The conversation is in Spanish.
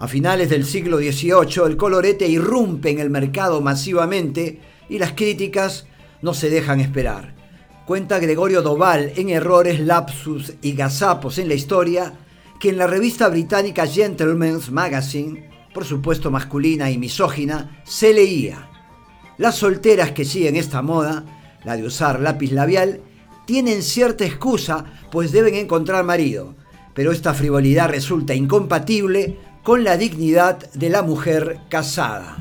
A finales del siglo XVIII el colorete irrumpe en el mercado masivamente y las críticas no se dejan esperar. Cuenta Gregorio Doval en Errores, Lapsus y Gazapos en la Historia que en la revista británica Gentleman's Magazine, por supuesto masculina y misógina, se leía Las solteras que siguen esta moda, la de usar lápiz labial, tienen cierta excusa pues deben encontrar marido, pero esta frivolidad resulta incompatible con la dignidad de la mujer casada.